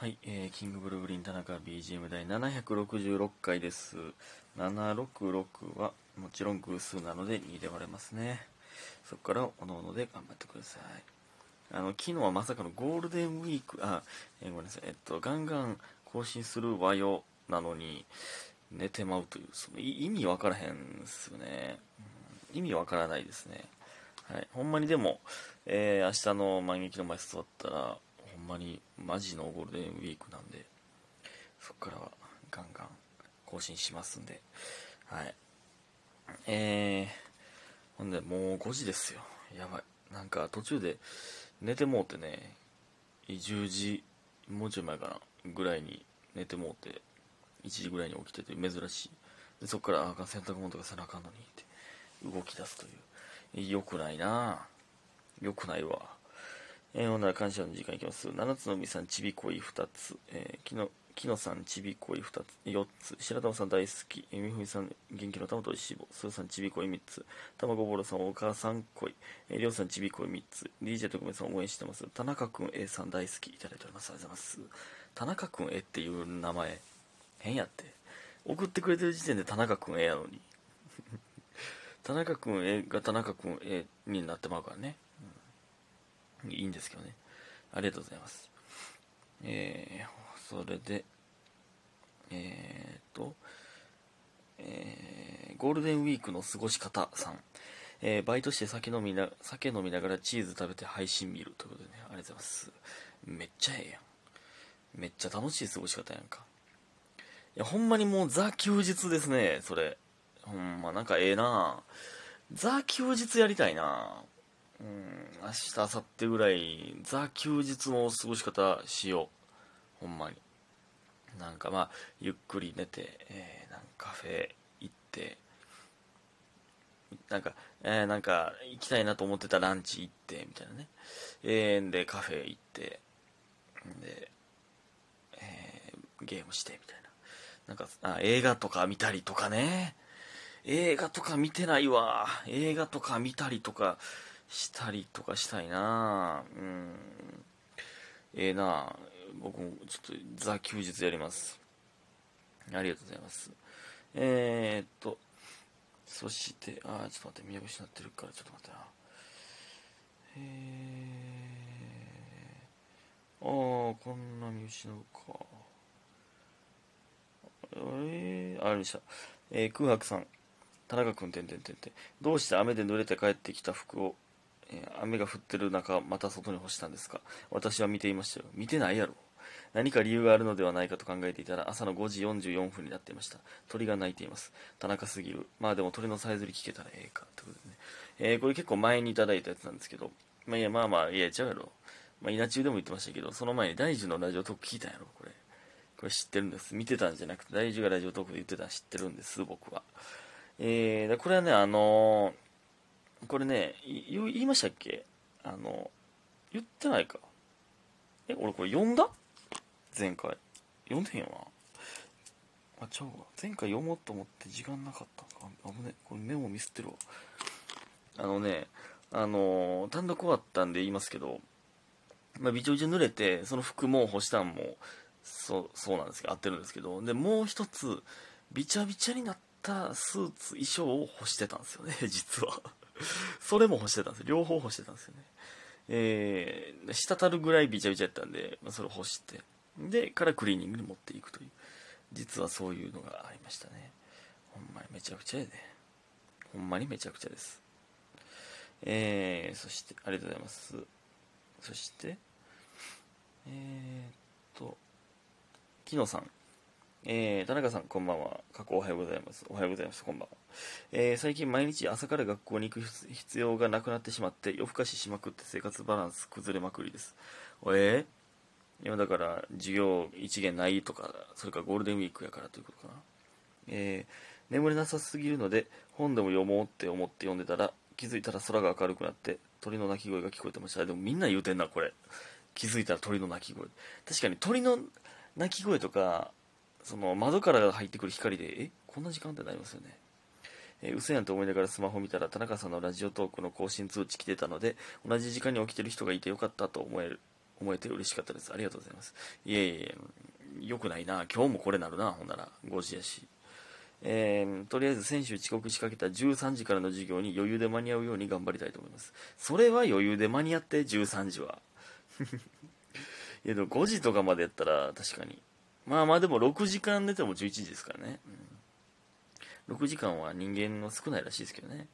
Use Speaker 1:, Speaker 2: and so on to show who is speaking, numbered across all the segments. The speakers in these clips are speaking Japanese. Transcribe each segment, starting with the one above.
Speaker 1: はい、えー、キングブルーグリン田中 BGM 第766回です。766はもちろん偶数なので2で割れますね。そこからおのおので頑張ってください。あの、昨日はまさかのゴールデンウィーク、あ、えーごめんなさい、えっと、ガンガン更新するわよなのに寝てまうという、その意味わからへんですよね。うん意味わからないですね。はい、ほんまにでも、えー明日の万劇の前座ったら、ほんまにマジのゴールデンウィークなんで、そこからはガンガン更新しますんで、はい。えー、ほんで、もう5時ですよ。やばい。なんか途中で寝てもうてね、10時、もうちょい前かな、ぐらいに寝てもうて、1時ぐらいに起きてて珍しい。でそこから、あかん、洗濯物とかせなあかんのにって、動き出すという。良くないなぁ。良くないわ。えー、ほんなら感謝の時間いきます。七つの海さん、ちびこい2つ。えー、きの、きのさん、ちびこい2つ、4つ。白玉さん大好き。え、みふみさん、元気の玉としぼ。すーさん、ちびこい3つ。卵ぼろさん、お母さんこい。えー、りょうさん、ちびこい3つ。DJ 特命さん、応援してます。田中くん A さん大好き。いただいております。ありがとうございます。田中くん A っていう名前、変やって。送ってくれてる時点で田中くん A やのに。田中くん A が田中くん A になってまうからね。いいんですけどね。ありがとうございます。えー、それで、えーと、えーゴールデンウィークの過ごし方さん。えーバイトして酒飲みな、酒飲みながらチーズ食べて配信見るということでね、ありがとうございます。めっちゃええやん。めっちゃ楽しい過ごし方やんか。いや、ほんまにもうザ休日ですね、それ。ほんま、なんかええなザ休日やりたいなうん、明日、明後日ぐらい、ザ休日の過ごし方しよう。ほんまに。なんかまあ、ゆっくり寝て、えーなんかカフェ行って、なんか、えーなんか、行きたいなと思ってたランチ行って、みたいなね。えーで、カフェ行って、で、えーゲームして、みたいな。なんかあ、映画とか見たりとかね。映画とか見てないわ。映画とか見たりとかしたりとかしたいなうん。ええな僕もちょっとザ休日やります。ありがとうございます。えー、っと、そして、あー、ちょっと待って、見失ってるから、ちょっと待ってな。えー、あー、こんな見失うか。えー、ありました。えー、空白さん。田中君、てんてんてんてん。どうして雨で濡れて帰ってきた服を、え雨が降ってる中、また外に干したんですか？私は見ていましたよ。見てないやろ。何か理由があるのではないかと考えていたら、朝の5時44分になっていました。鳥が鳴いています。田中すぎる。まあでも鳥のさえずり聞けたらええか。ということでね。えーこれ結構前にいただいたやつなんですけど、まあいや、まあまあ、いや、ちゃうやろ。まあ、稲中でも言ってましたけど、その前に大樹のラジオトーク聞いたんやろ、これ。これ知ってるんです。見てたんじゃなくて、大樹がラジオトークで言ってたの知ってるんです、僕は。えー、これはね、あのーこれね、言いましたっけ？あの、言ってないか。え、俺これ読んだ？前回。読んでへんよな。あ、ちゃうわ。前回読もうと思って時間なかったか。あ危ね。これメモミスってるわ。あのね、あのー単独終わったんで言いますけど、まあ、びちょびちょ濡れて、その服も干したんも、そう、そうなんですけど、合ってるんですけど、で、もう一つ、びちゃびちゃになったスーツ、衣装を干してたんですよね、実は。それも干してたんですよ。両方干してたんですよね。えー、滴るぐらいびちゃびちゃやったんで、まあ、それ干して、で、からクリーニングに持っていくという、実はそういうのがありましたね。ほんまにめちゃくちゃやで。ほんまにめちゃくちゃです。えー、そして、ありがとうございます。そして、えーっと、きのさん。えー、田中さん、こんばんは。過去おはようございます。おはようございます。こんばんは。えー最近毎日朝から学校に行く必要がなくなってしまって、夜更かししまくって生活バランス崩れまくりです。えー、今だから授業一限ないとか、それかゴールデンウィークやからということかな。えー眠れなさすぎるので本でも読もうって思って読んでたら気づいたら空が明るくなって鳥の鳴き声が聞こえてましたでもみんな言うてんなこれ気づいたら鳥の鳴き声確かに鳥の鳴き声とかその窓から入ってくる光でえ？こんな時間ってなりますよねえー、嘘やんと思いながらスマホ見たら田中さんのラジオトークの更新通知来てたので同じ時間に起きてる人がいてよかったと思える思えて嬉しかったです。ありがとうございます。いえいえ、よくないな。今日もこれなるな、ほんなら。5時やし。えー、とりあえず先週遅刻しかけた13時からの授業に余裕で間に合うように頑張りたいと思います。それは余裕で間に合って13時は。いやでも5時とかまでやったら確かに。まあまあでも6時間寝ても11時ですからね。うん、6時間は人間の少ないらしいですけどね。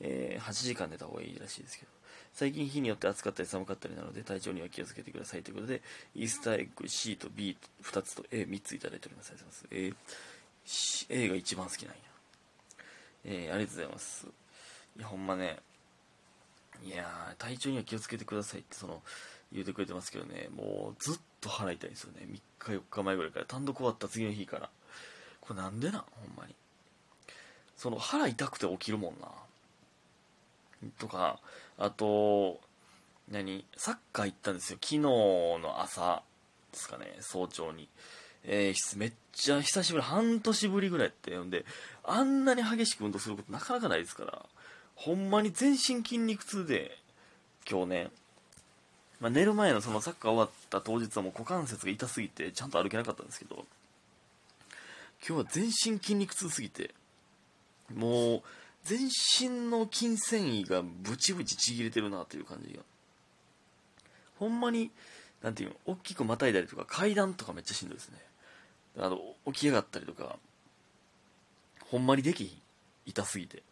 Speaker 1: えー、8時間寝た方がいいらしいですけど。最近日によって暑かったり寒かったりなので体調には気をつけてくださいということで、イースターエッグ C と B2 つと A3 ついただいております。ありがとうございます。え、A が一番好きなんや。えー、ありがとうございます。いや、ほんまね、いや体調には気をつけてくださいって、その、言うてくれてますけどね、もうずっと腹痛いんですよね。3日4日前ぐらいから。単独終わった次の日から。これなんでなん？ほんまに。その腹痛くて起きるもんな。とか、あと、何？サッカー行ったんですよ。昨日の朝ですかね、早朝に。えー、めっちゃ久しぶり、半年ぶりぐらいってんで、あんなに激しく運動することなかなかないですから、ほんまに全身筋肉痛で、今日ね、まあ、寝る前のそのサッカー終わった当日はもう股関節が痛すぎてちゃんと歩けなかったんですけど今日は全身筋肉痛すぎてもう全身の筋繊維がブチブチちぎれてるなという感じが。ほんまになんていうの大きくまたいだりとか階段とかめっちゃしんどいですね。あの起き上がったりとかほんまにできひん。痛すぎて。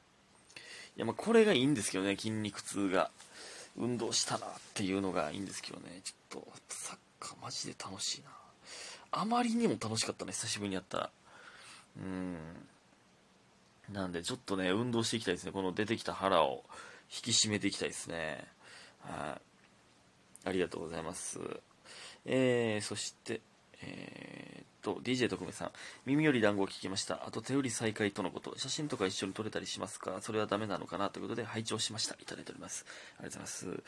Speaker 1: やまあこれがいいんですけどね筋肉痛が運動したなっていうのがいいんですけどね、ちょっと、サッカーマジで楽しいな。あまりにも楽しかったね、久しぶりにやったら。うん。なんで、ちょっとね、運動していきたいですね。この出てきた腹を引き締めていきたいですね。はい。ありがとうございます。えー、そして、えー、と、DJ 特命さん、耳より団子を聞きました。あと手売り再開とのこと。写真とか一緒に撮れたりしますか？それはダメなのかなということで、拝聴しました。いただいております。ありがとうございます。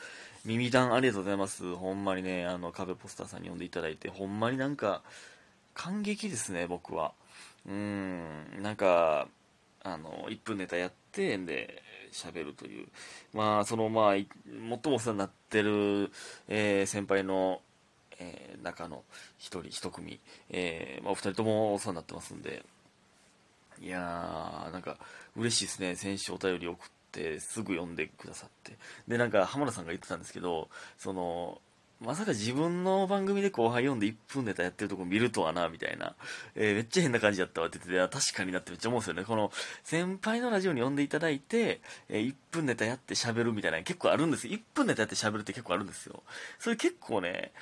Speaker 1: 耳団ありがとうございます。ほんまにね、あの、壁ポスターさんに呼んでいただいて、ほんまになんか、感激ですね、僕は。うん、なんか、あの、1分ネタやって、で、喋るという。まあ、その、まあ、最もお世話になってる、えー、先輩の、えー、中の1人1組、えー、まあ、お二人ともお世話になってますんでいやーなんか嬉しいですね先週お便り送ってすぐ読んでくださってでなんか浜田さんが言ってたんですけどそのまさか自分の番組で後輩読んで1分ネタやってるとこ見るとはな、みたいな。えー、めっちゃ変な感じだったわって言ってて、確かになってめっちゃ思うんですよね。この、先輩のラジオに呼んでいただいて、えー、1分ネタやって喋るみたいな結構あるんですよ。1分ネタやって喋るって結構あるんですよ。それ結構ね、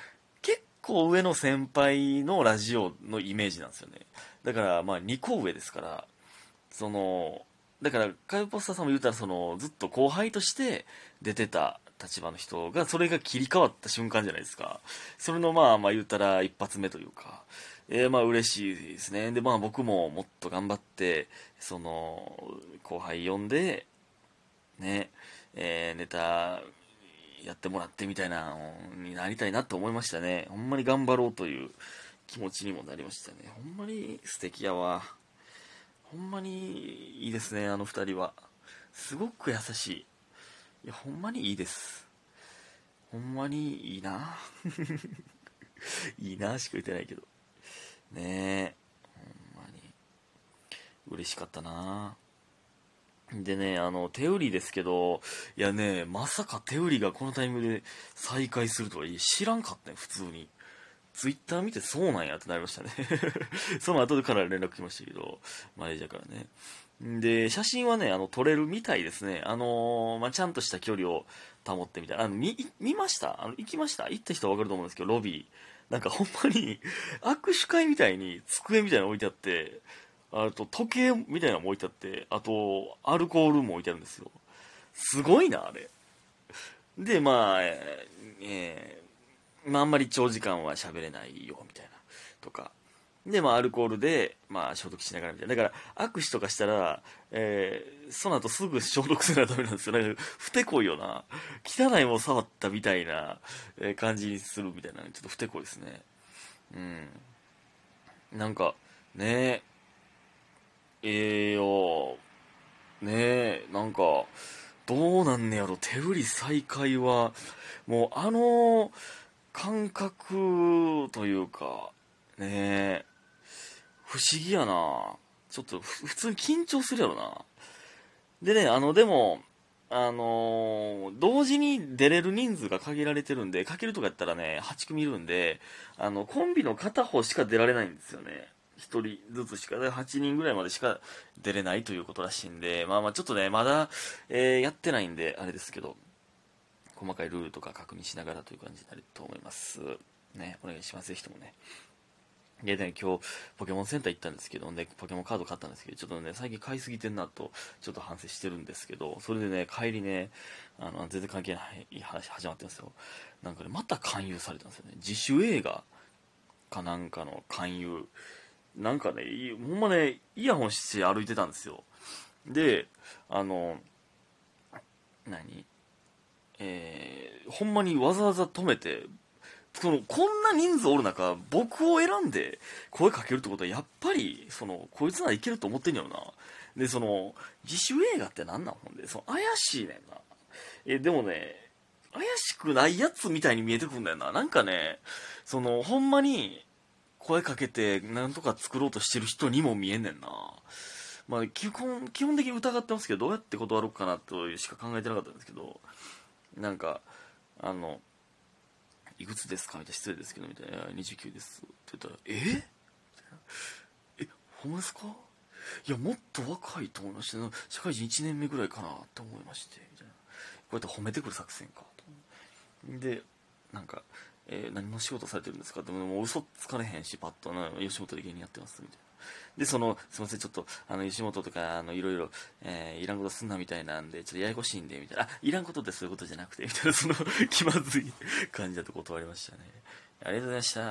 Speaker 1: 個上の先輩のラジオのイメージなんですよね。だから、まあ、2個上ですから、その、だから、カイポスターさんも言うたら、その、ずっと後輩として出てた立場の人が、それが切り替わった瞬間じゃないですか。それの、まあ、まあ言うたら一発目というか、えー、まあ嬉しいですね。で、まあ僕ももっと頑張って、その、後輩呼んで、ね、えー、ネタやってもらってみたいなになりたいなって思いましたね。ほんまに頑張ろうという気持ちにもなりましたね。ほんまに素敵やわ。ほんまにいいですね、あの二人は。すごく優しい。いや、ほんまにいいです。ほんまにいいな。いいなしか言ってないけど。ねえ。ほんまに。嬉しかったなでね、あの、手売りですけど、いやね、まさか手売りがこのタイミングで再開するとは知らんかったね、普通に。ツイッター見てそうなんやってなりましたね その後でから連絡来ましたけど、マネージャーからね。で、写真はね、あの、撮れるみたいですね。あのー、まあ、ちゃんとした距離を保ってみたいな。あの、見、見ました？あの、行きました？行った人はわかると思うんですけど、ロビー。なんかほんまに、握手会みたいに机みたいなの置いてあって、あと時計みたいなのも置いてあってあとアルコールも置いてあるんですよ。すごいなあれ。でまあえー、え、まああんまり長時間は喋れないよみたいな。とか。でまあアルコールでまあ消毒しながらみたいな。だから握手とかしたら、えー、その後すぐ消毒せないとダメなんですよ。なんかふてこいよな。汚いもの触ったみたいな感じにするみたいな。ちょっとふてこいですね。うん。なんかねえ。えよねえなんかどうなんねやろ手売り再開はもうあの感覚というか、ねえ不思議やなちょっと普通に緊張するやろな。でね、あの、でも、あのー、同時に出れる人数が限られてるんで、かけるとかやったらね、8組いるんで、あの、コンビの片方しか出られないんですよね。1人ずつしか、8人ぐらいまでしか出れないということらしいんで、まあまあちょっとね、まだ、えー、やってないんで、あれですけど、細かいルールとか確認しながらという感じになると思います。ね、お願いします、ぜひともね。でね、今日、ポケモンセンター行ったんですけどね、ポケモンカード買ったんですけど、ちょっとね、最近買いすぎてんなと、ちょっと反省してるんですけど、それでね、帰りね、あの、全然関係ない話始まってますよ。なんかね、また勧誘されたんですよね。自主映画かなんかの勧誘。なんかね、ほんまね、イヤホンして歩いてたんですよ。で、あの、何？えー、ほんまにわざわざ止めて、その、こんな人数おる中、僕を選んで声かけるってことは、やっぱり、その、こいつならいけると思ってんやろな。で、その、自主映画って何なんほんで、その、怪しいねんな。え、でもね、怪しくないやつみたいに見えてくるんだよな。なんかね、その、ほんまに、声かけて、なんとか作ろうとしてる人にも見えんねんな。まあ、基本、基本的に疑ってますけど、どうやって断ろうかなとしか考えてなかったんですけど、なんか、あの、いくつですか？みたいな、失礼ですけど、みたいな、29です。って言ったら、え？え、ほんまですか？いや、もっと若いと思いまして、社会人1年目ぐらいかなって思いまして、みたいな。こうやって褒めてくる作戦か、と。で、なんか、えー、何の仕事されてるんですか？って、もう嘘つかれへんし、パッと、吉本で芸人やってます、みたいな。で、その、すいません、ちょっと、あの、吉本とか、あの、いろいろ、えー、いらんことすんなみたいなんで、ちょっとややこしいんで、みたいな、あ、いらんことってそういうことじゃなくて、みたいな、その、気まずい感じだと断りましたね。ありがとうございました。